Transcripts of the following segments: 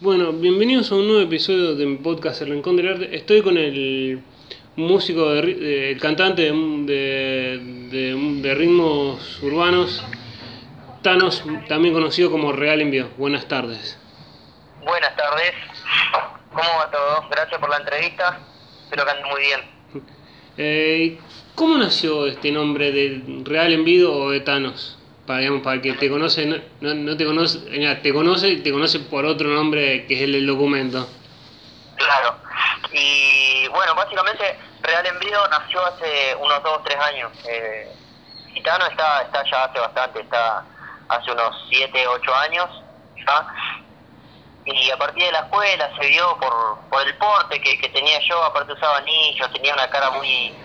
Bueno, bienvenidos a un nuevo episodio de mi podcast El Rincón del Arte. Estoy con el músico, de, el cantante de, de- ritmos urbanos, Thanos, también conocido como Real Envío. Buenas tardes. Buenas tardes. ¿Cómo va todo? Gracias por la entrevista. Espero que ande muy bien. Eh, ¿Cómo nació este nombre de Real Envido o de Thanos? Digamos, para que te conoce, no, no- no te conoce, mira, te conoce y te conoce por otro nombre que es el del documento. Claro. Y bueno, básicamente Real Envío nació hace unos 2 3 años. Eh, Gitano está, está ya hace bastante, está hace unos 7 8 años. Y a partir de la escuela se vio por, por el porte que, que tenía yo, aparte usaba anillos, tenía una cara muy,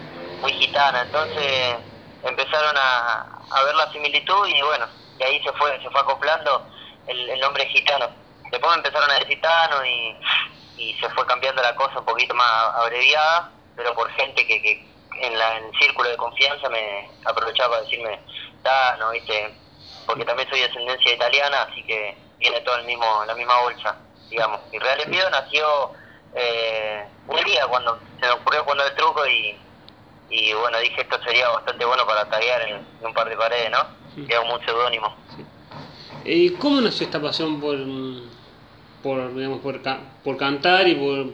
muy gitana. Entonces empezaron a, a ver la similitud y bueno, y ahí se fue, se fue acoplando el, el nombre gitano. Después me empezaron a decir Tano y, y se fue cambiando la cosa un poquito más abreviada, pero por gente que, que en, la, en el círculo de confianza me aprovechaba para decirme Tano, ¿viste? Porque también soy de ascendencia italiana, así que viene todo el mismo, la misma bolsa, digamos. Y Real Envío nació eh, un día cuando se me ocurrió poner el truco y, y bueno, dije esto sería bastante bueno para taguear en, en un par de paredes, ¿no? Sí. Era un seudónimo. ¿Y cómo nació esta pasión por, por, digamos, por, ca- por cantar y por,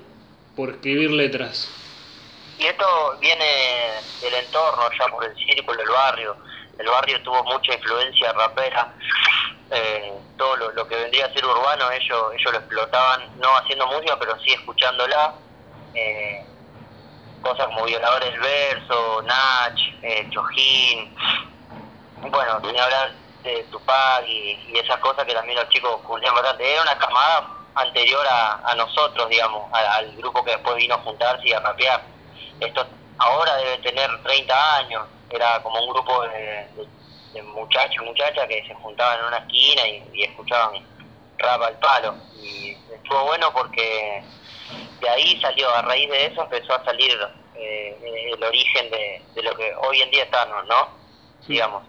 por escribir letras? Y esto viene del entorno, ya por el círculo, el barrio. El barrio tuvo mucha influencia rapera. Eh, todo lo, lo que vendría a ser urbano, ellos, ellos lo explotaban, no haciendo música, pero sí escuchándola. Eh, cosas como Violadores del Verso, Nach, eh, Chojín. Bueno, tenía hablar de Tupac y, y esas cosas que también los chicos curtían bastante. Era una camada anterior a, nosotros, digamos, al grupo que después vino a juntarse y a rapear. Esto ahora debe tener 30 años. Era como un grupo de muchachos y muchachas que se juntaban en una esquina y, y escuchaban rap al palo. Y estuvo bueno porque de ahí salió, a raíz de eso empezó a salir eh, el origen de, de lo que hoy en día está, ¿no? ¿no? Digamos.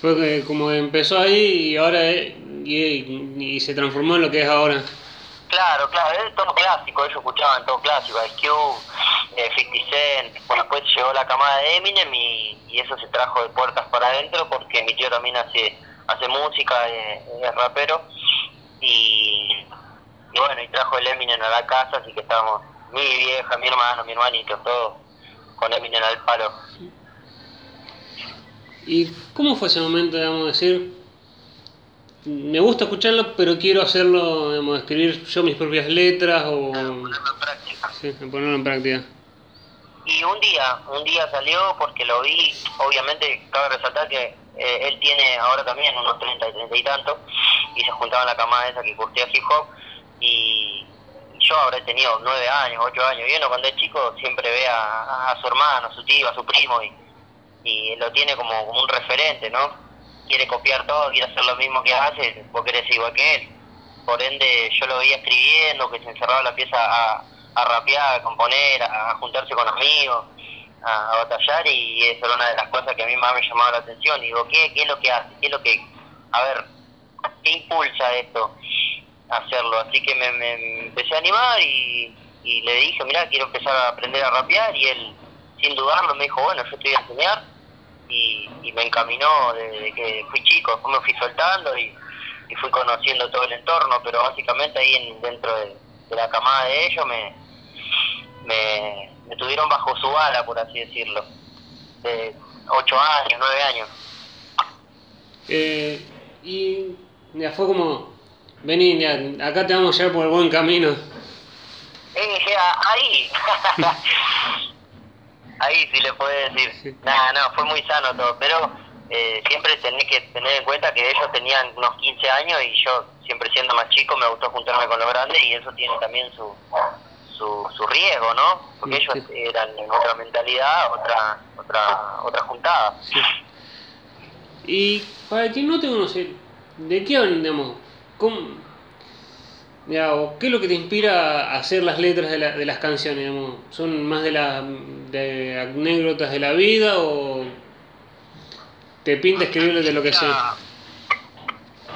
Fue que como empezó ahí y ahora eh, y, y se transformó en lo que es ahora. Claro, claro, es todo clásico, ellos escuchaban todo clásico, Ice Cube, eh, 50 Cent, bueno, después llegó la camada de Eminem y, y eso se trajo de puertas para adentro porque mi tío también hace, hace música, eh, es rapero y, y bueno, y trajo el Eminem a la casa, así que estábamos, mi vieja, mi hermano, mi hermanito, todos con Eminem al palo. ¿Y cómo fue ese momento, digamos, de decir, me gusta escucharlo, pero quiero hacerlo, digamos, escribir yo mis propias letras o Ponerlo en práctica. sí, ponerlo en práctica? Y un día, un día salió porque lo vi, obviamente cabe resaltar que eh, él tiene ahora también unos 30 y 30 y tanto, y se juntaba en la camada esa que curtía hip hop, y yo habré tenido 9 años, 8 años, y uno cuando es chico siempre ve a, a su hermano, a su tío, a su primo, y, y lo tiene como, como un referente, ¿no? Quiere copiar todo, quiere hacer lo mismo que hace, vos querés igual que él. Por ende, yo lo veía escribiendo, que se encerraba en la pieza a, a rapear, a componer, a, juntarse con amigos, a, a batallar, y eso era una de las cosas que a mí más me llamaba la atención. Digo, ¿qué, qué es lo que hace? ¿Qué es lo que, a ver, qué impulsa esto? Hacerlo? Así que me, me empecé a animar y, y le dije, mira, quiero empezar a aprender a rapear, y él, sin dudarlo, me dijo, bueno, yo te voy a enseñar y, me encaminó desde que fui chico, después me fui soltando y, fui conociendo todo el entorno, pero básicamente ahí en, dentro de, de la camada de ellos me, me, me tuvieron bajo su ala, por así decirlo, de 8 años, 9 años. Eh, y ya fue como, vení, ya, acá te vamos a llevar por el buen camino. Eh, ya, ahí, ahí sí le puede decir. Sí. Nada, no, fue muy sano todo, pero eh, siempre tenés que tener en cuenta que ellos tenían unos 15 años y yo, siempre siendo más chico, me gustó juntarme con los grandes y eso tiene también su, su, su riesgo, ¿no? Porque Sí, ellos eran en otra mentalidad, otra, otra, otra juntada. Sí. Y para quien no te conoce, ¿de qué digamos? ¿Cómo, ya, o ¿Qué es lo que te inspira a hacer las letras de, la- de las canciones? Digamos? ¿Son más de, la, de anécdotas de la vida o te pinta escribirle de lo que sea?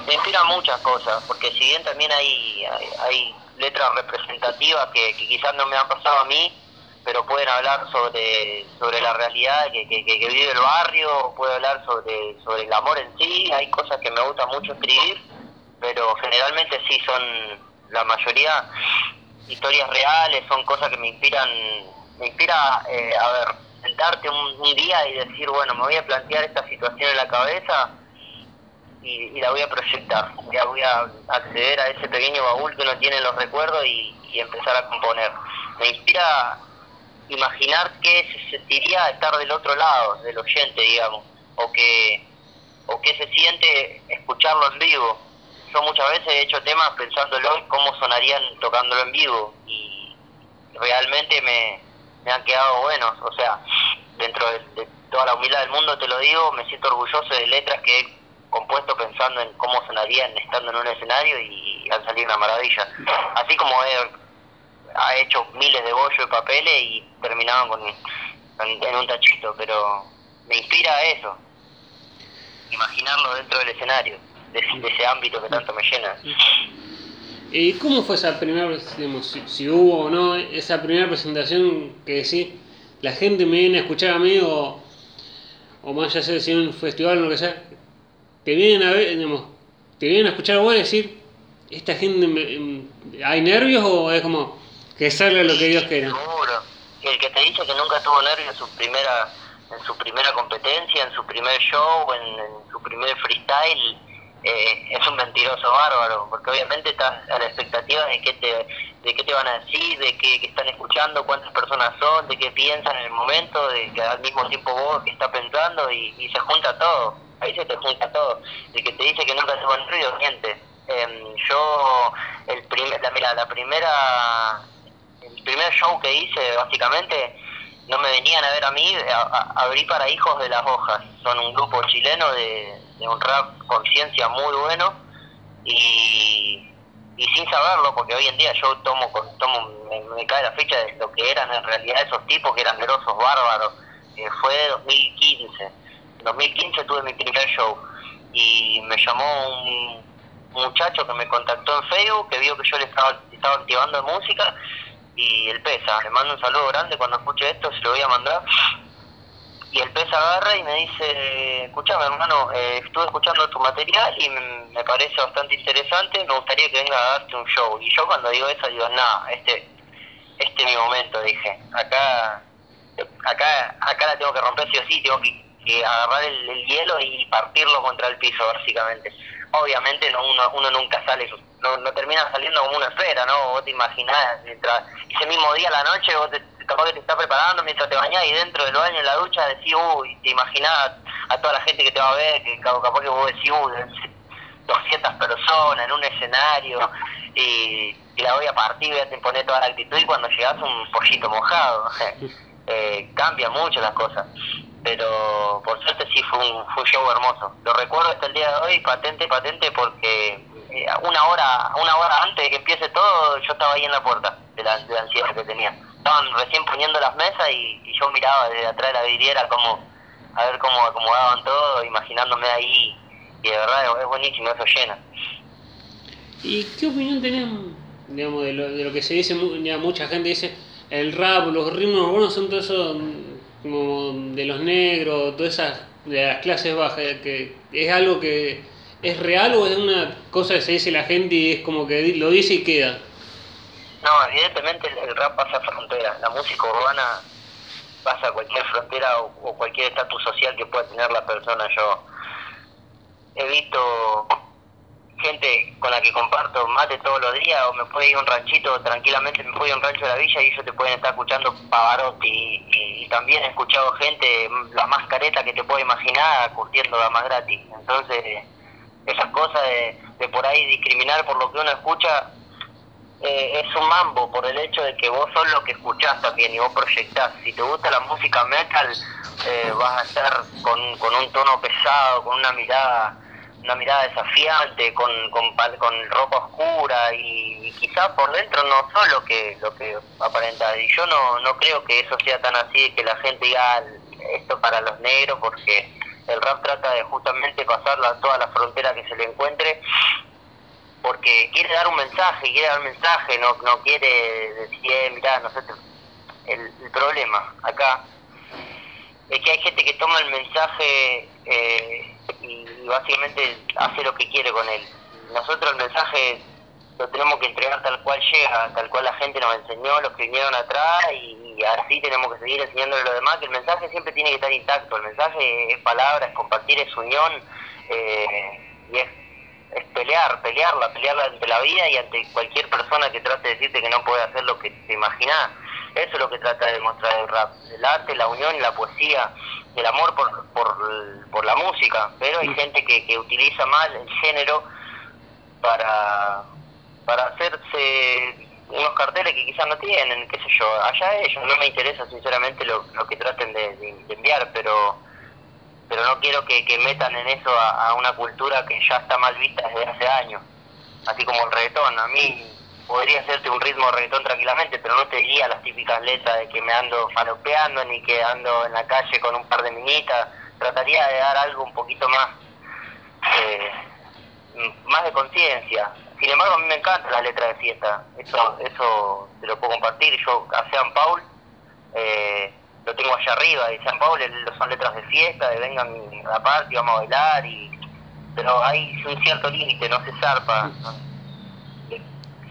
me inspira muchas cosas, porque si bien también hay, hay, letras representativas que, quizás no me han pasado a mí, pero pueden hablar sobre sobre la realidad que, que, que vive el barrio, puede hablar sobre, sobre el amor en sí, hay cosas que me gusta mucho escribir, pero generalmente sí son la mayoría historias reales, son cosas que me inspiran, me inspira, eh, a ver, sentarte un, día y decir, bueno, me voy a plantear esta situación en la cabeza y, la voy a proyectar. Ya voy a acceder a ese pequeño baúl que uno tiene en los recuerdos y, empezar a componer. Me inspira imaginar qué se sentiría estar del otro lado, del oyente, digamos, o que o qué se siente escucharlo en vivo. Yo muchas veces he hecho temas pensándolo en cómo sonarían tocándolo en vivo y realmente me, me han quedado buenos. O sea, dentro de, toda la humildad del mundo te lo digo, me siento orgulloso de letras que he compuesto pensando en cómo sonarían estando en un escenario y han salido una maravilla. Así como él ha hecho miles de bollos de papeles y terminaban con, en, un tachito, pero me inspira eso, imaginarlo dentro del escenario, de, ese ámbito que tanto me llena. ¿Y cómo fue esa primera, digamos, si, hubo o no, esa primera presentación que decís, la gente me viene a escuchar a mí o, o más allá de si en un festival o lo que sea, te vienen a ver, digamos, te vienen a escuchar vos decir, esta gente, ¿hay nervios o es como que salga lo que Dios quiera? Seguro. El que te dice que nunca tuvo nervios en su primera, en su primera competencia, en su primer show, en, su primer freestyle, eh, es un mentiroso bárbaro, porque obviamente estás a la expectativa de qué te, de qué te van a decir, de qué, están escuchando, cuántas personas son, de qué piensan en el momento, de que al mismo tiempo vos que estás pensando y, se junta todo ahí se te junta todo. El que te dice que nunca tuvo en ruido, miente. Eh, yo, el primer, la, mira, la primera, el primer show que hice, básicamente, no me venían a ver a mí, abrí para Hijos de las Hojas. Son un grupo chileno de, de un rap conciencia muy bueno y, y sin saberlo, porque hoy en día yo tomo, tomo me, cae la fecha de lo que eran en realidad esos tipos que eran grosos, bárbaros. Fue 2015 2015 tuve mi primer show y me llamó un muchacho que me contactó en Facebook, que vio que yo le estaba, estaba activando música y el PESA, le mando un saludo grande cuando escuche esto, se lo voy a mandar. Y el PESA agarra y me dice, escúchame hermano, eh, estuve escuchando tu material y me parece bastante interesante, me gustaría que venga a darte un show. Y yo cuando digo eso digo, nada, este, este es mi momento, dije, acá, acá, acá la tengo que romper sí o sí, tengo que que agarrar el, hielo y partirlo contra el piso, básicamente. Obviamente no, uno, uno nunca sale, no, no termina saliendo como una esfera, ¿no? Vos te imaginás, mientras, ese mismo día a la noche, vos te, capaz que te estás preparando mientras te bañás y dentro del baño, en la ducha, decís, uy, te imaginás a toda la gente que te va a ver, que capaz que vos decís, uy, 200 personas en un escenario y, la voy a partir, voy a poner toda la actitud y cuando llegas un pollito mojado, eh, cambia mucho las cosas. Pero por suerte sí fue un, fue show hermoso. Lo recuerdo hasta el día de hoy, patente, patente, porque una hora una hora antes de que empiece todo, yo estaba ahí en la puerta de la, de ansiedad que tenía. Estaban recién poniendo las mesas y, yo miraba desde atrás de la vidriera como a ver cómo acomodaban todo, imaginándome ahí, y de verdad es buenísimo, eso llena. ¿Y qué opinión tenés, digamos, de lo, de lo que se dice, mucha gente dice, el rap, los ritmos buenos son todo eso como de los negros, todas esas, de las clases bajas, que es algo que es real o es una cosa que se dice la gente y es como que lo dice y queda. No, evidentemente el rap pasa frontera, la música urbana pasa cualquier frontera o, o cualquier estatus social que pueda tener la persona. Yo he visto gente con la que comparto mate todos los días o me puede ir a un ranchito tranquilamente, me puedo ir a un rancho de la villa y ellos te pueden estar escuchando Pavarotti y, también he escuchado gente, la más careta que te puedo imaginar, curtiendo más gratis. Entonces, esas cosas de, por ahí discriminar por lo que uno escucha eh, es un mambo por el hecho de que vos sos lo que escuchás también y vos proyectás. Si te gusta la música metal, eh, vas a estar con, con un tono pesado, con una mirada una mirada desafiante, con, con, con ropa oscura y, quizás por dentro no son lo que, lo que aparenta. Y yo no, no creo que eso sea tan así, que la gente diga esto para los negros, porque el rap trata de justamente pasar la, toda la frontera que se le encuentre porque quiere dar un mensaje, quiere dar un mensaje, no, no quiere decir, eh, mirá, nosotros, el, problema acá es que hay gente que toma el mensaje eh, y, básicamente hace lo que quiere con él. Nosotros el mensaje lo tenemos que entregar tal cual llega, tal cual la gente nos enseñó, los que vinieron atrás y, así tenemos que seguir enseñándole a los demás, que el mensaje siempre tiene que estar intacto, el mensaje es palabra, es compartir, es unión eh, y es, es pelear, pelearla, pelearla ante la vida y ante cualquier persona que trate de decirte que no puede hacer lo que te imaginas eso es lo que trata de demostrar el rap, el arte, la unión y la poesía, el amor por, por, la música, pero hay gente que, que utiliza mal el género para, para hacerse unos carteles que quizás no tienen, qué sé yo, allá ellos, no me interesa sinceramente lo, lo que traten de, enviar, pero pero no quiero que, que metan en eso a, una cultura que ya está mal vista desde hace años, así como el reggaetón, a mí podría hacerte un ritmo de reggaetón tranquilamente, pero no te guía las típicas letras de que me ando falopeando ni que ando en la calle con un par de minitas. Trataría de dar algo un poquito más, eh, más de conciencia. Sin embargo, a mí me encanta la letra de fiesta. Eso, eso te lo puedo compartir. Yo a Sean Paul eh, lo tengo allá arriba. Y Sean Paul son letras de fiesta, de vengan a la parte, vamos a bailar. y Pero hay un cierto límite, no se zarpa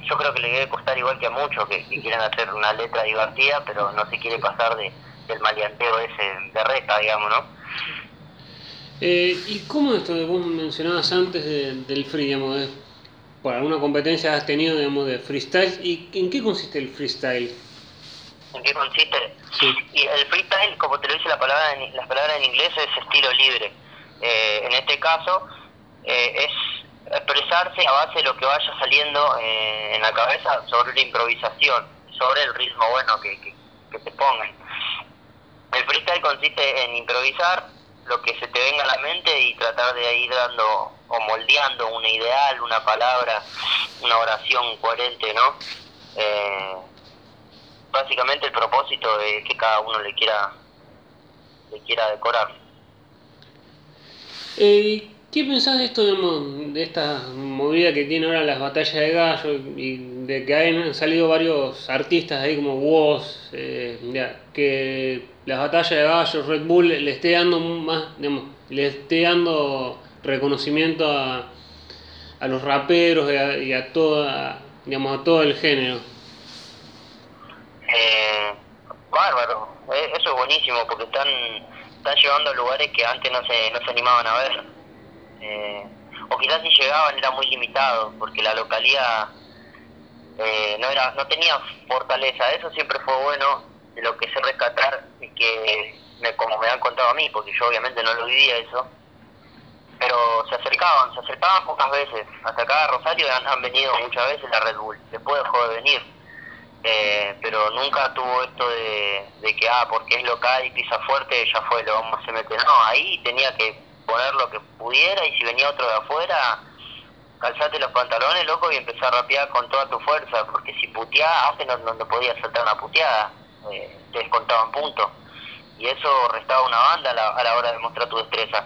yo creo que le debe costar igual que a muchos que, quieren hacer una letra divertida, pero no se quiere pasar de, del maleanteo ese de reta, digamos, ¿no? Eh, ¿Y cómo esto que vos mencionabas antes del free, digamos, por alguna competencia has tenido, digamos, de freestyle? ¿Y en qué consiste el freestyle? ¿En qué consiste? Y el freestyle, como te lo dice la palabra en, las palabras en inglés, es estilo libre. Eh, en este caso, eh, es expresarse a base de lo que vaya saliendo eh, en la cabeza sobre la improvisación, sobre el ritmo bueno que, que, te pongan. El freestyle consiste en improvisar lo que se te venga a la mente y tratar de ir dando o moldeando una ideal, una palabra, una oración coherente, ¿no? Eh, básicamente el propósito de que cada uno le quiera le quiera decorar. Eh, ¿Qué pensás de esto, de esta movida que tiene ahora las batallas de gallo y de que han salido varios artistas ahí como Woz, eh, que las batallas de gallo, Red Bull le esté dando más, digamos, le esté dando reconocimiento a, a los raperos y a, toda, digamos, a todo el género? Eh, bárbaro, eh, eso es buenísimo porque están, están llevando a lugares que antes no se, no se animaban a ver eh, o quizás si llegaban era muy limitado, porque la localidad eh, no era no tenía fortaleza. Eso siempre fue bueno, de lo que sé rescatar y que, me, como me han contado a mí, porque yo obviamente no lo vivía eso, pero se acercaban, se acercaban pocas veces. Hasta acá a Rosario han, venido muchas veces la Red Bull, después dejó de venir. Eh, pero nunca tuvo esto de, de que, ah, porque es local y pisa fuerte, ya fue, lo vamos a meter. No, ahí tenía que poner lo que pudiera y si venía otro de afuera, calzate los pantalones, loco, y empezar a rapear con toda tu fuerza, porque si puteabas, antes no, no, podías saltar una puteada, eh, te descontaban puntos. Y eso restaba una banda a la, a la hora de mostrar tu destreza.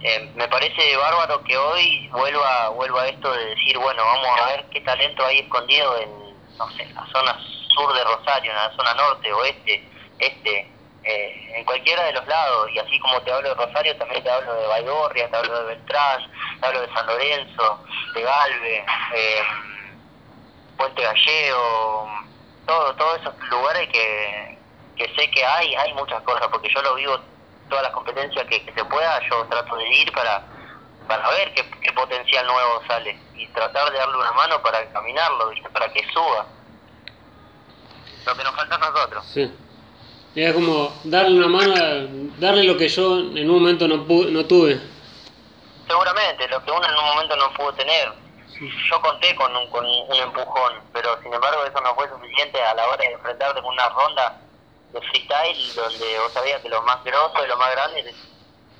Eh, me parece bárbaro que hoy vuelva, vuelva esto de decir, bueno, vamos a ver qué talento hay escondido en, no sé, la zona sur de Rosario, en la zona norte, oeste, este, eh, en cualquiera de los lados, y así como te hablo de Rosario, también te hablo de Baigorria, te hablo de Beltrán, te hablo de San Lorenzo, de Galve, eh, Puente Gallego, todo, todos esos lugares que, que sé que hay, hay muchas cosas, porque yo lo vivo, todas las competencias que, se pueda, yo trato de ir para, para ver qué, qué potencial nuevo sale y tratar de darle una mano para caminarlo, para que suba. Lo que nos falta a nosotros. Sí. Era como darle una mano, darle lo que yo en un momento no, pude, no tuve. Seguramente, lo que uno en un momento no pudo tener. Yo conté con un, con un empujón, pero sin embargo eso no fue suficiente a la hora de enfrentarte con una ronda de freestyle donde vos sabías que los más grosos y los más grandes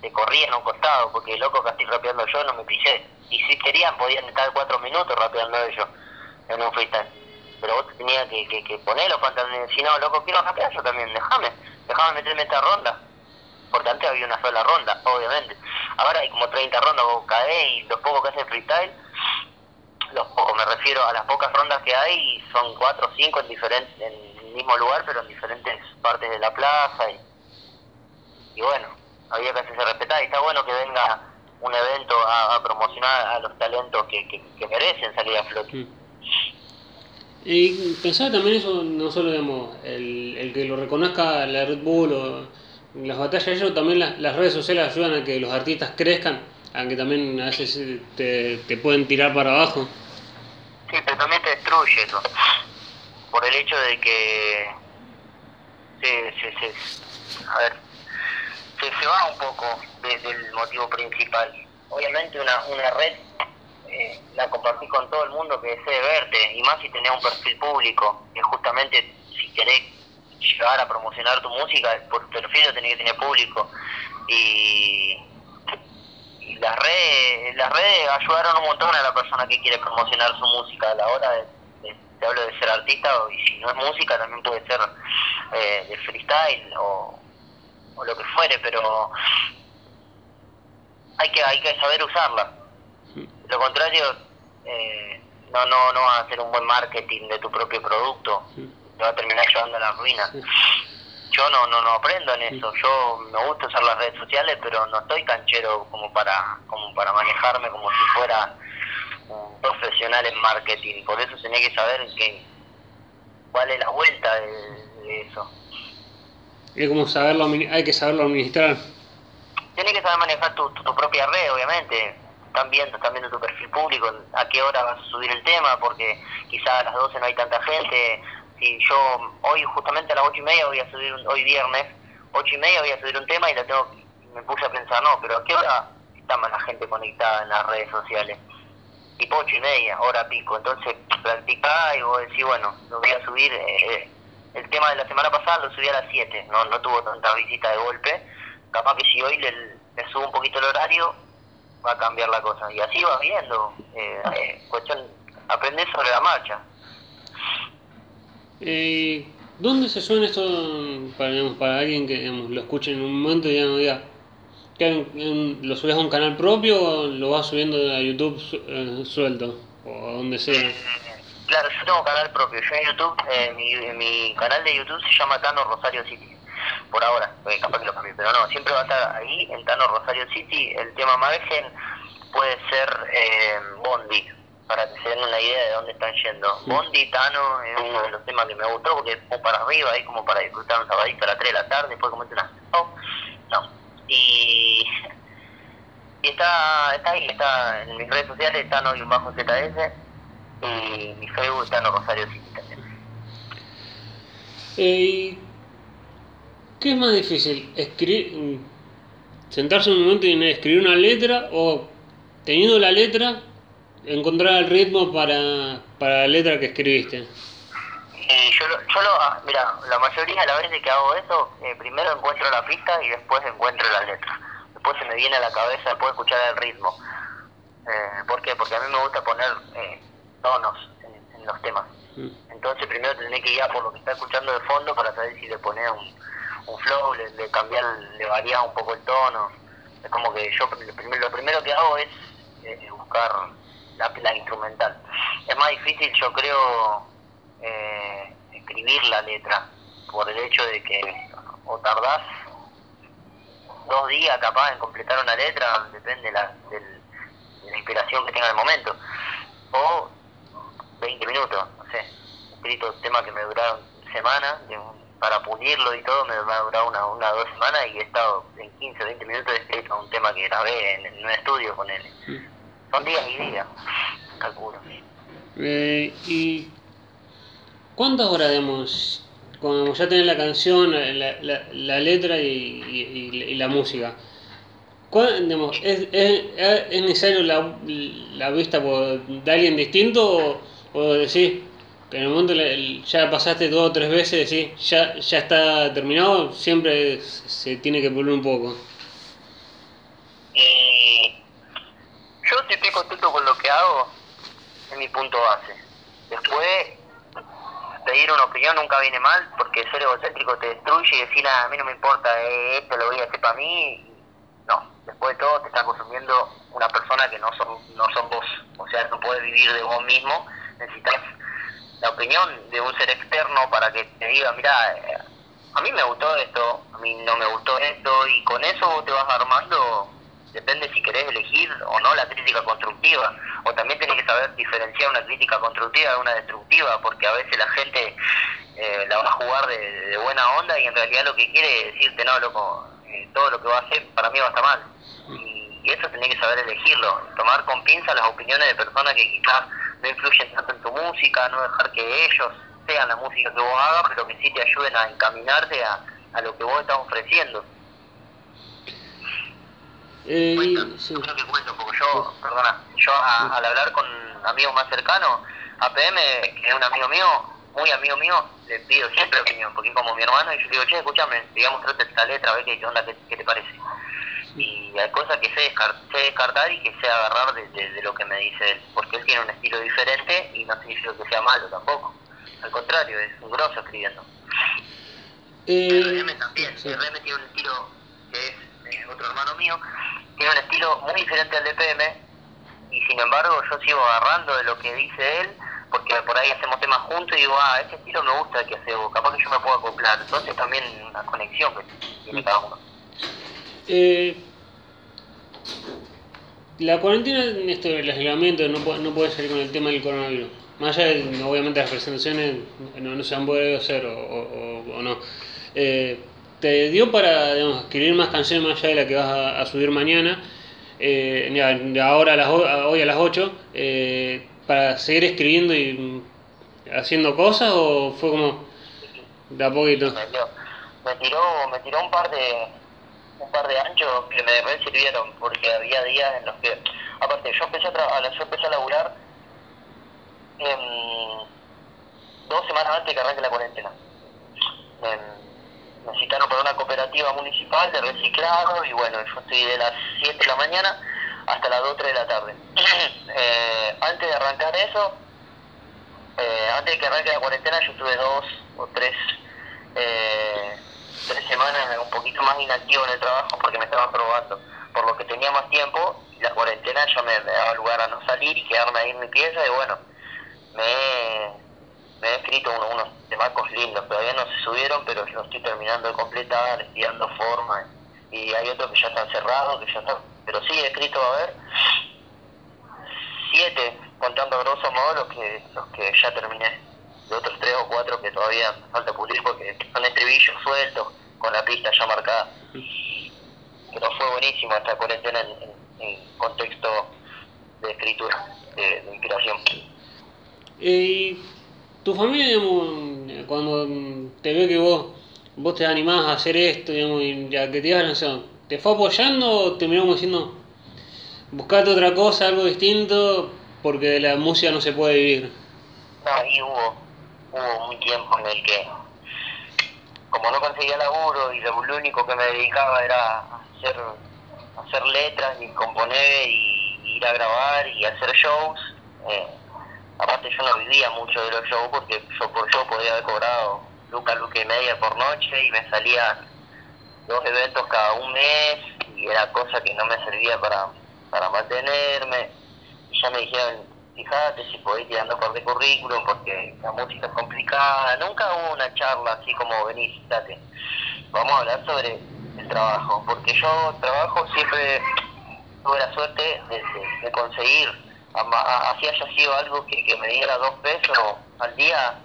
te corrían a un costado, porque loco que estoy rapeando yo no me pisé. Y si querían podían estar cuatro minutos rapeando ellos en un freestyle pero vos tenías que, que, que poner los si no, loco, quiero rapear yo también, déjame, déjame meterme esta ronda. porque antes había una sola ronda, obviamente. Ahora hay como 30 rondas, vos caes y los pocos que hacen freestyle, los pocos, me refiero a las pocas rondas que hay, son 4 o 5 en, diferentes, en el mismo lugar, pero en diferentes partes de la plaza. Y, y bueno, había que hacerse respetar y está bueno que venga un evento a, promocionar a los talentos que, que, merecen salir a flote. Mm. Y pensaba también eso, no solo digamos, el, el que lo reconozca la Red Bull o las batallas, eso también las, redes sociales ayudan a que los artistas crezcan, aunque también a veces te, te pueden tirar para abajo. Sí, pero también te destruye eso, por el hecho de que se, se, se, a ver, se, se va un poco desde el motivo principal. Obviamente una, una red eh, la compartís con todo el mundo que desee verte, y más si tenés un perfil público, que justamente si querés llegar a promocionar tu música, por perfil lo tenés que tener público. Y, las redes las redes ayudaron un montón a la persona que quiere promocionar su música a la hora de, te hablo de ser artista y si no es música también puede ser eh, de freestyle o, o lo que fuere pero hay que hay que saber usarla lo contrario eh, no no no va a hacer un buen marketing de tu propio producto. Te va a terminar llevando a la ruina. Yo no, no no aprendo en eso. Yo me gusta usar las redes sociales pero no estoy canchero como para como para manejarme como si fuera un profesional en marketing. Por eso tenés que saber que cuál es la vuelta de, eso. Es como saberlo hay que saberlo administrar. Tienes que saber manejar tu, tu, propia red obviamente están viendo, están viendo tu perfil público, a qué hora vas a subir el tema, porque quizás a las 12 no hay tanta gente, si yo hoy justamente a las ocho y media voy a subir, hoy viernes, ocho y media voy a subir un tema y la tengo, me puse a pensar, no, pero ¿a qué hora está más la gente conectada en las redes sociales? Tipo ocho y media, hora pico, entonces practicá y vos decís, bueno, lo voy a subir, eh, el tema de la semana pasada lo subí a las 7, no, no tuvo tanta visita de golpe, capaz que si hoy le subo un poquito el horario, va a cambiar la cosa. Y así va viendo, eh, eh, cuestión, aprender sobre la marcha. Eh, ¿Dónde se suena esto para, para alguien que lo escuche en un momento y ya no diga? ¿Lo subes a un canal propio o lo vas subiendo a YouTube eh, suelto? O a donde sea. Claro, yo tengo canal propio. Yo en YouTube, eh, mi, mi canal de YouTube se llama Tano Rosario City. Por ahora, capaz que lo cambie, pero no, siempre va a estar ahí en Tano Rosario City. El tema margen puede ser eh, Bondi, para que se den una idea de dónde están yendo. Bondi, Tano, es uno de los temas que me gustó porque es como para arriba, ahí como para disfrutar un sabadito a las 3 de la tarde, después comerte una... No, no. Y, y está, está ahí, está en mis redes sociales, Tano y un bajo ZS, y mi Facebook Tano Rosario City también. Eh, ¿Qué es más difícil? ¿Escribir, sentarse un momento y escribir una letra o teniendo la letra encontrar el ritmo para, para la letra que escribiste? Eh, yo, yo lo, ah, mira, la mayoría de las veces que hago eso, eh, primero encuentro la pista y después encuentro la letra. Después se me viene a la cabeza, después escuchar el ritmo. Eh, ¿Por qué? Porque a mí me gusta poner eh, tonos en, los temas. Mm. Entonces primero tenés que ir a por lo que está escuchando de fondo para saber si le pones un, un flow, le, cambiar, le varía un poco el tono. Es como que yo lo primero que hago es buscar la, instrumental. Es más difícil, yo creo, eh, escribir la letra, por el hecho de que o tardás dos días capaz en completar una letra, depende la, de la inspiración que tenga en el momento, o 20 minutos, no sé, escrito temas que me duraron semanas, para pulirlo y todo me ha durado una, una dos semanas y he estado en 15 o 20 minutos escrito un tema que grabé en, un estudio con él. Son días y días, calculo. Eh, ¿Y cuántas horas, digamos, cuando ya tenés la canción, la, la, la letra y, y, la música? Digamos, ¿es, es, ¿Es necesario la, la vista por, de alguien distinto o, o decís, en el momento ya pasaste dos o tres veces, decís, ya, ya está terminado, siempre se tiene que pulir un poco? Yo si estoy contento con lo que hago, es mi punto base. Después, pedir una opinión nunca viene mal, porque ser egocéntrico te destruye y decir, a mí no me importa, eh, esto lo voy a hacer para mí. No, después de todo te está consumiendo una persona que no son, no son vos, o sea, no puedes vivir de vos mismo, necesitas la opinión de un ser externo para que te diga, mira, eh, a mí me gustó esto, a mí no me gustó esto, y con eso te vas armando, depende si querés elegir o no la crítica constructiva, o también tenés que saber diferenciar una crítica constructiva de una destructiva, porque a veces la gente eh, la va a jugar de, buena onda y en realidad lo que quiere es decirte, no, loco, eh, todo lo que va a hacer para mí va a estar mal. Y, eso tenés que saber elegirlo, tomar con pinza las opiniones de personas que quizás no influyen tanto en tu música, no dejar que ellos sean la música que vos hagas, pero que sí te ayuden a encaminarte a, a lo que vos estás ofreciendo. Eh, Creo que cuento, porque yo, perdona, yo al hablar con amigos más cercanos, APM, que es un amigo mío, muy amigo mío, le pido siempre opinión, porque es como mi hermano, y yo le digo, che, escúchame, digamos, trate esta letra, a ver qué, onda, qué, te parece. Y hay cosas que sé, descartar y que sé agarrar de, de, lo que me dice él, porque él tiene un estilo diferente y no significa que sea malo tampoco. Al contrario, es un grosso escribiendo. Eh, el también, el RM tiene un estilo que es otro hermano mío, tiene un estilo muy diferente al de PM y sin embargo yo sigo agarrando de lo que dice él porque por ahí hacemos temas juntos y digo, ah, ese estilo me gusta que hace vos, capaz que yo me puedo acoplar. Entonces también una conexión que tiene cada uno. Eh, la cuarentena, esto del aislamiento, no, no puede salir con el tema del coronavirus. Más allá de, obviamente, las presentaciones no, se han podido hacer o, no. Eh, te dio para escribir más canciones más allá de la que vas a, subir mañana, eh, ahora a las, hoy a las 8, eh, para seguir escribiendo y haciendo cosas o fue como de a poquito? Me, tiró, me tiró un par de un par de anchos que me sirvieron porque había días en los que aparte yo empecé a, yo empecé a laburar dos semanas antes de que arranque la cuarentena me citaron para una cooperativa municipal de reciclado y bueno, yo estoy de las 7 de la mañana hasta las 2 3 de la tarde. eh, antes de arrancar eso, eh, antes de que arranque la cuarentena, yo estuve dos o tres, eh, tres semanas un poquito más inactivo en el trabajo porque me estaba probando. Por lo que tenía más tiempo, la cuarentena ya me, daba lugar a no salir y quedarme ahí en mi pieza y bueno, me me he escrito unos, unos temacos lindos, todavía no se subieron, pero yo estoy terminando de completar, estoy dando forma, y hay otros que ya están cerrados, que ya están, pero sí he escrito, a ver, siete, contando a grosso modo los que, los que ya terminé, de otros tres o cuatro que todavía falta pulir porque son estribillos sueltos, con la pista ya marcada. Pero fue buenísimo esta cuarentena en, contexto de escritura, de, de inspiración. Y tu familia, digamos, cuando te ve que vos, vos te animás a hacer esto, digamos, y ya que te ibas ¿te fue apoyando o terminamos diciendo, buscate otra cosa, algo distinto, porque de la música no se puede vivir? No, y hubo, hubo un tiempo en el que, como no conseguía laburo y lo, único que me dedicaba era hacer, hacer letras y componer y ir a grabar y hacer shows, eh, aparte yo no vivía mucho de los shows porque yo podía haber cobrado lucas, lucas y media por noche y me salían dos eventos cada un mes y era cosa que no me servía para, para mantenerme. Y ya me dijeron fíjate si podés tirando por de currículum porque la música es complicada nunca hubo una charla así como venís fíjate vamos a hablar sobre el trabajo porque yo trabajo siempre tuve la suerte de conseguir así haya sido algo que, me diera dos pesos al día,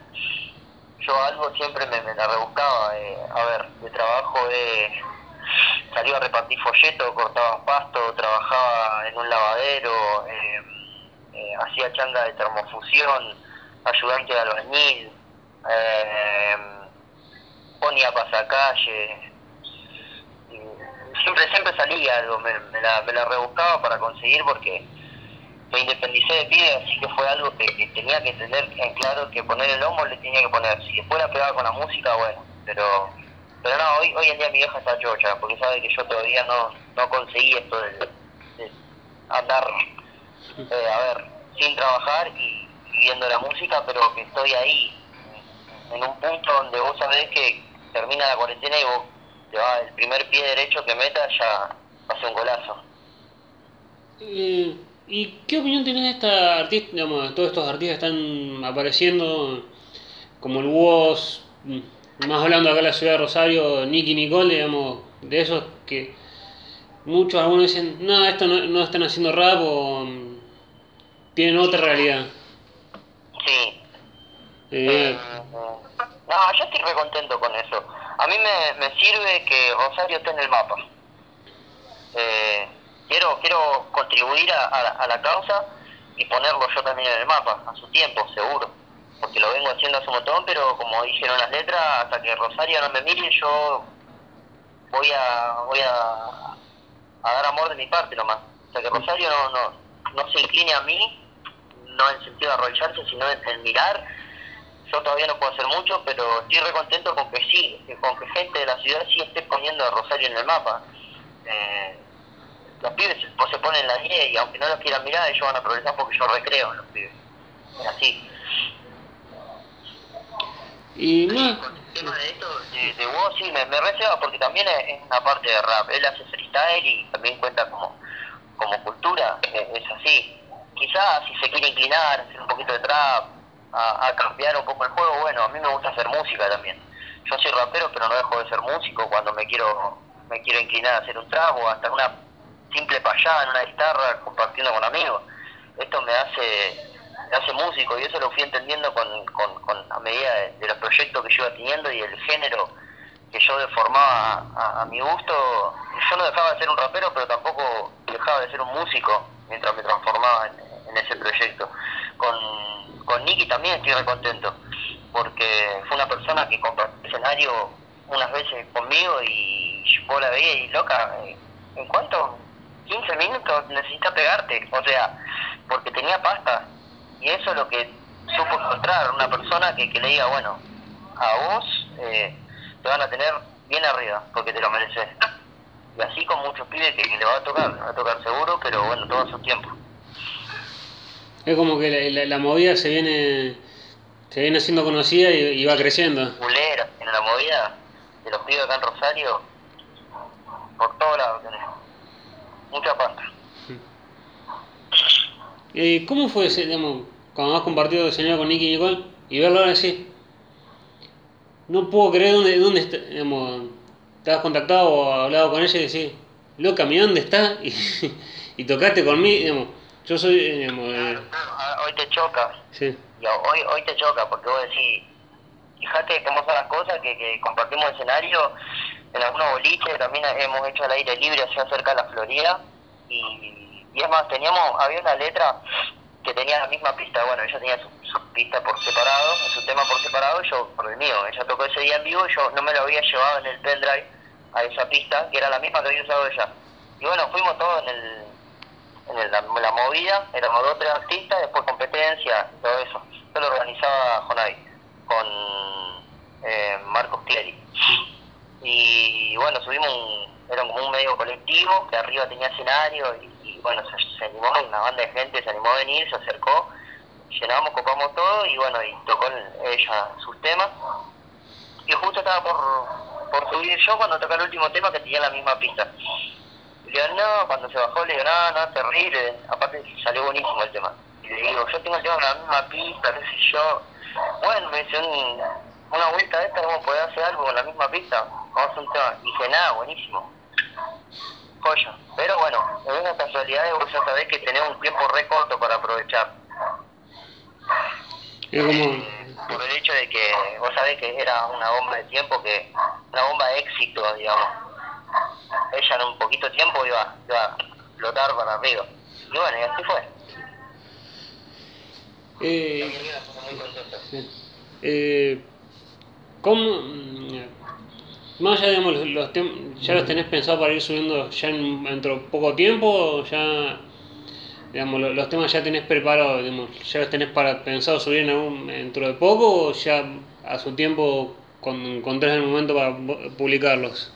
yo algo siempre me, me la rebuscaba. Eh, a ver, de trabajo eh, salía a repartir folletos, cortaba pasto, trabajaba en un lavadero, eh, eh, hacía changa de termofusión, ayudante de albañil, eh, ponía pasacalle. Siempre, siempre salía algo, me, me, la, me la rebuscaba para conseguir porque me independicé de pibe, así que fue algo que, tenía que tener en claro que poner el lomo le tenía que poner. Si después la pegaba con la música, bueno, pero pero no, hoy, hoy en día mi vieja está chocha, porque sabe que yo todavía no, no conseguí esto de, andar, eh, a ver, sin trabajar y viendo la música, pero que estoy ahí, en un punto donde vos sabés que termina la cuarentena y vos te va el primer pie derecho que metas ya hace un golazo. Eh, ¿Y qué opinión tenés de esta artista, digamos, todos estos artistas están apareciendo, como el Woz, mm, más hablando acá en la ciudad de Rosario, Nicky Nicole, digamos, de esos que muchos algunos dicen, no, esto no, no están haciendo rap o mm, tienen otra realidad. Sí. Eh, no, yo estoy re contento con eso. A mí me, me sirve que Rosario esté en el mapa. Eh, quiero quiero contribuir a, a, a la causa y ponerlo yo también en el mapa, a su tiempo, seguro. Porque lo vengo haciendo hace un montón, pero como dijeron las letras, hasta que Rosario no me mire, yo voy a voy a, a dar amor de mi parte nomás. O sea, que Rosario no, no, no se incline a mí, no en sentido de arrodillarse, sino en, en mirar yo todavía no puedo hacer mucho, pero estoy re contento con que sí, con que gente de la ciudad sí esté poniendo a Rosario en el mapa. Eh, los pibes se, pues se ponen en la 10 y aunque no los quieran mirar, ellos van a progresar porque yo recreo en los pibes. Es así. y más, con el tema de esto, de, de vos, sí, me, me reserva porque también es, es una parte de rap. Él hace freestyle y también cuenta como, como cultura, es, es así. Quizás si se quiere inclinar, hacer un poquito de trap, a, cambiar un poco el juego, bueno, a mí me gusta hacer música también. Yo soy rapero, pero no dejo de ser músico cuando me quiero me quiero inclinar a hacer un trap o hasta una simple payada en una guitarra compartiendo con amigos. Esto me hace me hace músico y eso lo fui entendiendo con, con, con a medida de, de los proyectos que yo iba teniendo y el género que yo deformaba a, a mi gusto. Yo no dejaba de ser un rapero, pero tampoco dejaba de ser un músico mientras me transformaba en, en ese proyecto. Con, con Nicky también estoy re contento, porque fue una persona que compartió el escenario unas veces conmigo y vos la veías y loca, eh, ¿en cuánto? 15 minutos necesita pegarte, o sea, porque tenía pasta. Y eso es lo que supo encontrar, una persona que, que le diga, bueno, a vos eh, te van a tener bien arriba, porque te lo mereces. Y así con muchos pibes que, que le va a tocar, va a tocar seguro, pero bueno, todo su tiempo. Es como que la, la- la movida se viene se viene haciendo conocida y, y va creciendo. Culera, en la movida de los pibes acá en Rosario, por todos lados tenés. Mucha pasta. Eh, ¿Cómo fue ese, digamos, cuando has compartido escenario con Nicky Nicole y verlo ahora así? No puedo creer dónde, dónde está, digamos, te has contactado o hablado con ella y decís, loca, mira dónde está y, y tocaste conmigo, digamos, yo soy, eh, digamos, eh, Ah, Hoy te choca, sí, hoy, hoy te choca, porque vos decís, fíjate cómo son las cosas, que, que compartimos escenario en algunos boliches, también hemos hecho al aire libre allá cerca de la Florida, y, y es más, teníamos, había una letra que tenía la misma pista, bueno, ella tenía su, su pista por separado, su tema por separado, y yo por el mío, ella tocó ese día en vivo y yo no me lo había llevado en el pendrive a esa pista, que era la misma que había usado ella. Y bueno, fuimos todos en el en la, la movida, éramos dos o tres artistas, después competencia, todo eso. Yo lo organizaba Jonavi, con eh, Marcos Clery. Y bueno, subimos un, era como un medio colectivo, que arriba tenía escenario, y, y bueno, se, se animó, una banda de gente se animó a venir, se acercó, llenamos, copamos todo, y bueno, y tocó el- ella sus temas. Y justo estaba por, por subir yo cuando tocó el último tema que tenía la misma pista. Digo, no, cuando se bajó le digo, no, no, terrible. Aparte salió buenísimo el tema. Y le digo, yo tengo el tema en la misma pista, qué sé yo. Bueno, me dice, un- una vuelta de esta, ¿cómo podés hacer algo con la misma pista? Vamos a hacer un tema. Y dije, nada, buenísimo. Joya. Pero bueno, en esas casualidades vos ya sabés que tenés un tiempo re corto para aprovechar. es como, Eh, por el hecho de que vos sabés que era una bomba de tiempo, que una bomba de éxito, digamos. Ella en un poquito tiempo iba, iba a flotar para arriba. Y bueno, y así fue. eh, Muy. Eh, ¿cómo, mm, más allá, digamos, los, los tem- ya los tenés pensado para ir subiendo ya en, dentro de poco tiempo, o ya, digamos, lo- los temas ya tenés preparados, digamos, ya los tenés para pensado subir en algún, dentro de poco, o ya a su tiempo cuando encontrés el momento para pu- publicarlos?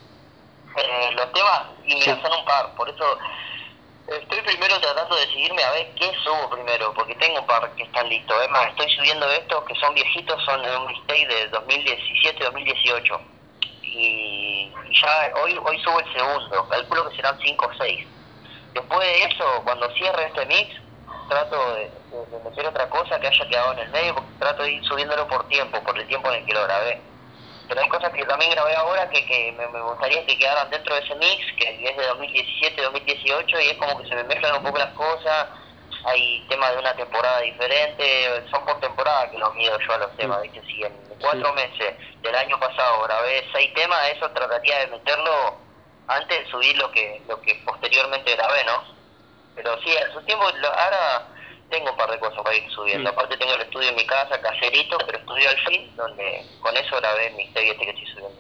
Los temas, y mira, son un par, por eso Estoy primero tratando de decidirme a ver qué subo primero, porque tengo un par que están listos. Es más, estoy subiendo estos que son viejitos, son de un mistake de 2017-2018. Y, y ya hoy hoy subo el segundo, calculo que serán 5 o 6. Después de eso, cuando cierre este mix, trato de, de meter otra cosa que haya quedado en el medio, porque trato de ir subiéndolo por tiempo, por el tiempo en el que lo grabé pero hay cosas que también grabé ahora que, que me, me gustaría que quedaran dentro de ese mix, que es de 2017-2018, y es como que se me mezclan un poco las cosas, hay temas de una temporada diferente, son por temporada que los mido yo a los temas, ¿viste? Si en cuatro meses del año pasado grabé seis temas, eso trataría de meterlo antes de subir lo que, lo que posteriormente grabé, ¿no? Pero sí, en su tiempo, lo, ahora tengo un par de cosas para ir subiendo. Aparte tengo el estudio en mi casa, caserito, pero estudio al fin, donde con eso grabé mi serie este que estoy subiendo.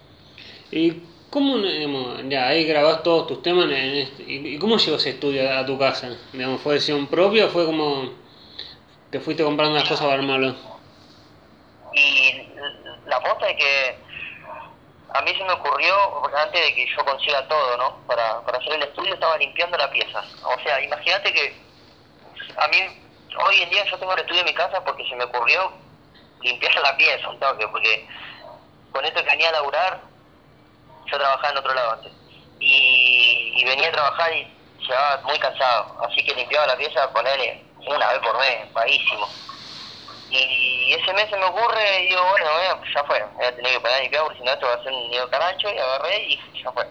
¿Y cómo, digamos, ya ahí grabás todos tus temas? En este, ¿Y cómo llegó ese estudio a tu casa? Digamos, ¿Fue decisión propia o fue como te fuiste comprando las cosas para armarlo? Y la posta es que a mí se me ocurrió, antes de que yo consiga todo, ¿no? Para, para hacer el estudio estaba limpiando la pieza. O sea, imagínate que a mí hoy en día yo tengo el estudio en mi casa porque se me ocurrió limpiar la pieza un toque, porque con esto que venía a laburar, yo trabajaba en otro lado antes. Y, y venía a trabajar y llegaba muy cansado, así que limpiaba la pieza, ponerle una vez por mes, paísimo. Y ese mes se me ocurre y digo, bueno, eh, ya fue, voy a tener que poner a limpiar porque si no esto va a ser un nido canacho y agarré y ya fue.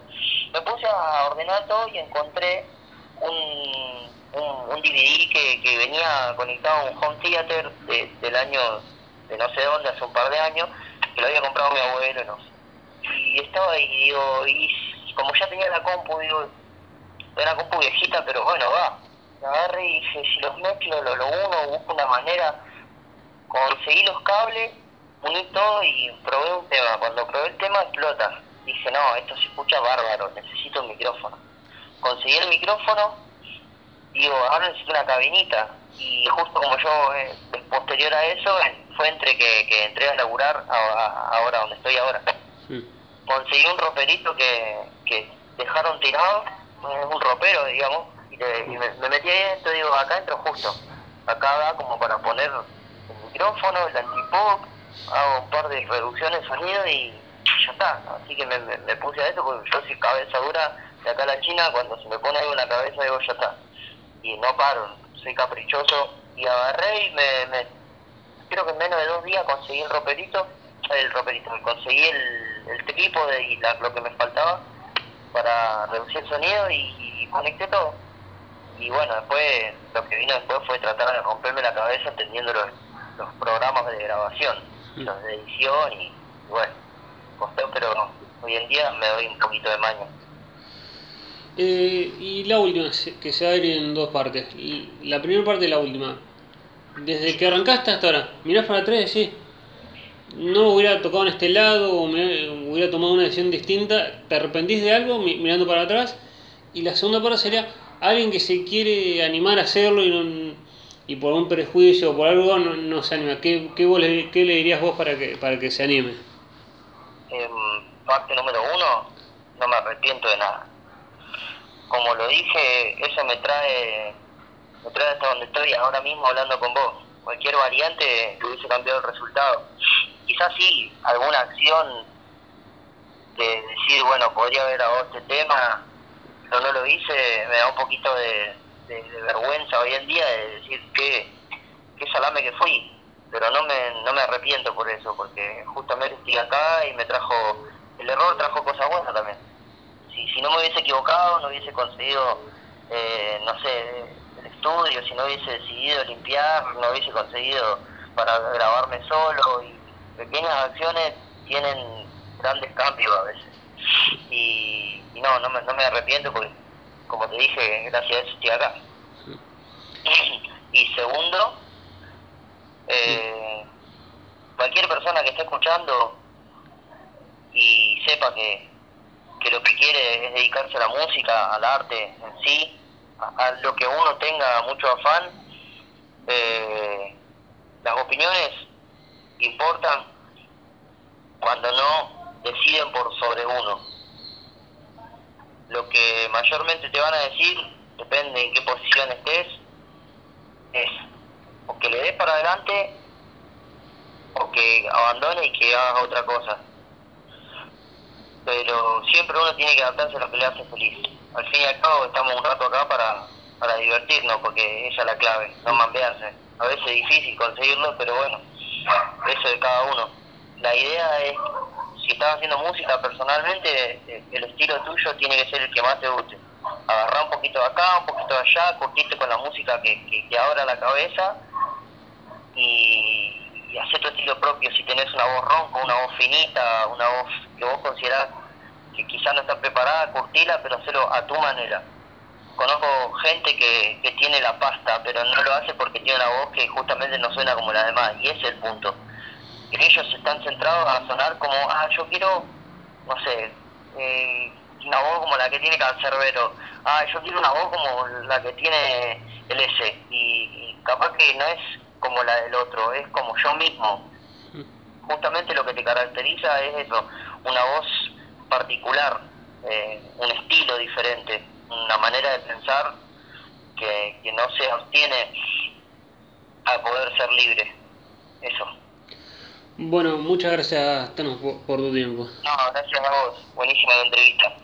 Me puse a ordenar todo y encontré un un, un DVD que, que venía conectado a un home theater de, del año de no sé dónde, hace un par de años, que lo había comprado mi abuelo, no sé. Y estaba ahí, digo, y como ya tenía la compu, digo, era una compu viejita, pero bueno, va. Me agarré y dije, si los mezclo, lo, lo uno, busco una manera, conseguí los cables, uní todo y probé un tema. Cuando probé el tema explota. Dije, no, esto se escucha bárbaro, necesito un micrófono. Conseguí el micrófono, digo, ahora necesito una cabinita. Y justo como yo, eh, posterior a eso, fue entre que, que entré a laburar a, a, ahora donde estoy ahora. Sí. Conseguí un roperito que, que dejaron tirado, un ropero, digamos, y, le- y me, me metí ahí dentro, digo, acá entro justo. Acá da como para poner el micrófono, el antipop, hago un par de reducciones de sonido y ya está. Así que me, me, me puse a eso porque yo soy cabeza dura de acá a la China, cuando se me pone algo en la cabeza digo, ya está y no paro, soy caprichoso y agarré y me, me creo que en menos de dos días conseguí el roperito, el roperito, conseguí el, el trípode y la- lo que me faltaba para reducir el sonido y, y conecté todo. Y bueno, después lo que vino después fue tratar de romperme la cabeza entendiendo los, los programas de grabación, los de edición y, y bueno, costó, pero hoy en día me doy un poquito de maña. Eh, y la última, que se va a ir en dos partes. La primera parte y la última. Desde que arrancaste hasta ahora, mirás para atrás y decís, no hubiera tocado en este lado o me hubiera tomado una decisión distinta, te arrepentís de algo mi- mirando para atrás. Y la segunda parte sería alguien que se quiere animar a hacerlo y, no, y por un prejuicio o por algo no, se anima. ¿Qué, qué, vos le, qué le dirías vos para que, para que se anime? Em, parte número uno, no me arrepiento de nada. Como lo dije, eso me trae, me trae hasta donde estoy ahora mismo hablando con vos. Cualquier variante que hubiese cambiado el resultado. Quizás sí, alguna acción de decir, bueno, podría haber grabado este tema, pero no lo hice, me da un poquito de, vergüenza hoy en día de decir que qué salame que fui, pero no me, no me arrepiento por eso, porque justamente estoy acá y me trajo, el error trajo cosas buenas también. Si, si no me hubiese equivocado, no hubiese conseguido, eh, no sé, el estudio, si no hubiese decidido limpiar, no hubiese conseguido para grabarme solo y pequeñas acciones tienen grandes cambios a veces. Y, y no, no me, no me arrepiento porque, como te dije, gracias a eso estoy acá. Y segundo, eh, cualquier persona que esté escuchando y sepa que, que lo que quiere es dedicarse a la música, al arte en sí, a, lo que uno tenga mucho afán, eh, las opiniones importan cuando no deciden por sobre uno. Lo que mayormente te van a decir depende en qué posición estés, es o que le des para adelante o que abandone y que hagas otra cosa. Pero siempre uno tiene que adaptarse a lo que le hace feliz. Al fin y al cabo estamos un rato acá para, para divertirnos, porque esa es la clave, no mambearse. A veces es difícil conseguirlo, pero bueno, eso de cada uno. La idea es, si estás haciendo música personalmente, el estilo tuyo tiene que ser el que más te guste. Agarrar un poquito de acá, un poquito de allá, curtirte con la música que, que, que abra la cabeza y, y hacer tu estilo propio. Si tenés una voz ronca, una voz finita, una voz que vos considerás que quizás no está preparada, curtila, pero hacerlo a tu manera. Conozco gente que, que tiene la pasta, pero no lo hace porque tiene una voz que justamente no suena como la demás, y ese es el punto. Y ellos están centrados a sonar como, ah, yo quiero, no sé, eh, una voz como la que tiene Cancerbero, ah, yo quiero una voz como la que tiene el S, y, y capaz que no es como la del otro, es como yo mismo. Justamente lo que te caracteriza es eso, una voz particular, eh, un estilo diferente, una manera de pensar que, que no se obtiene a poder ser libre. Eso. Bueno, muchas gracias, Thanos, por, por tu tiempo. No, gracias a vos. Buenísima la entrevista.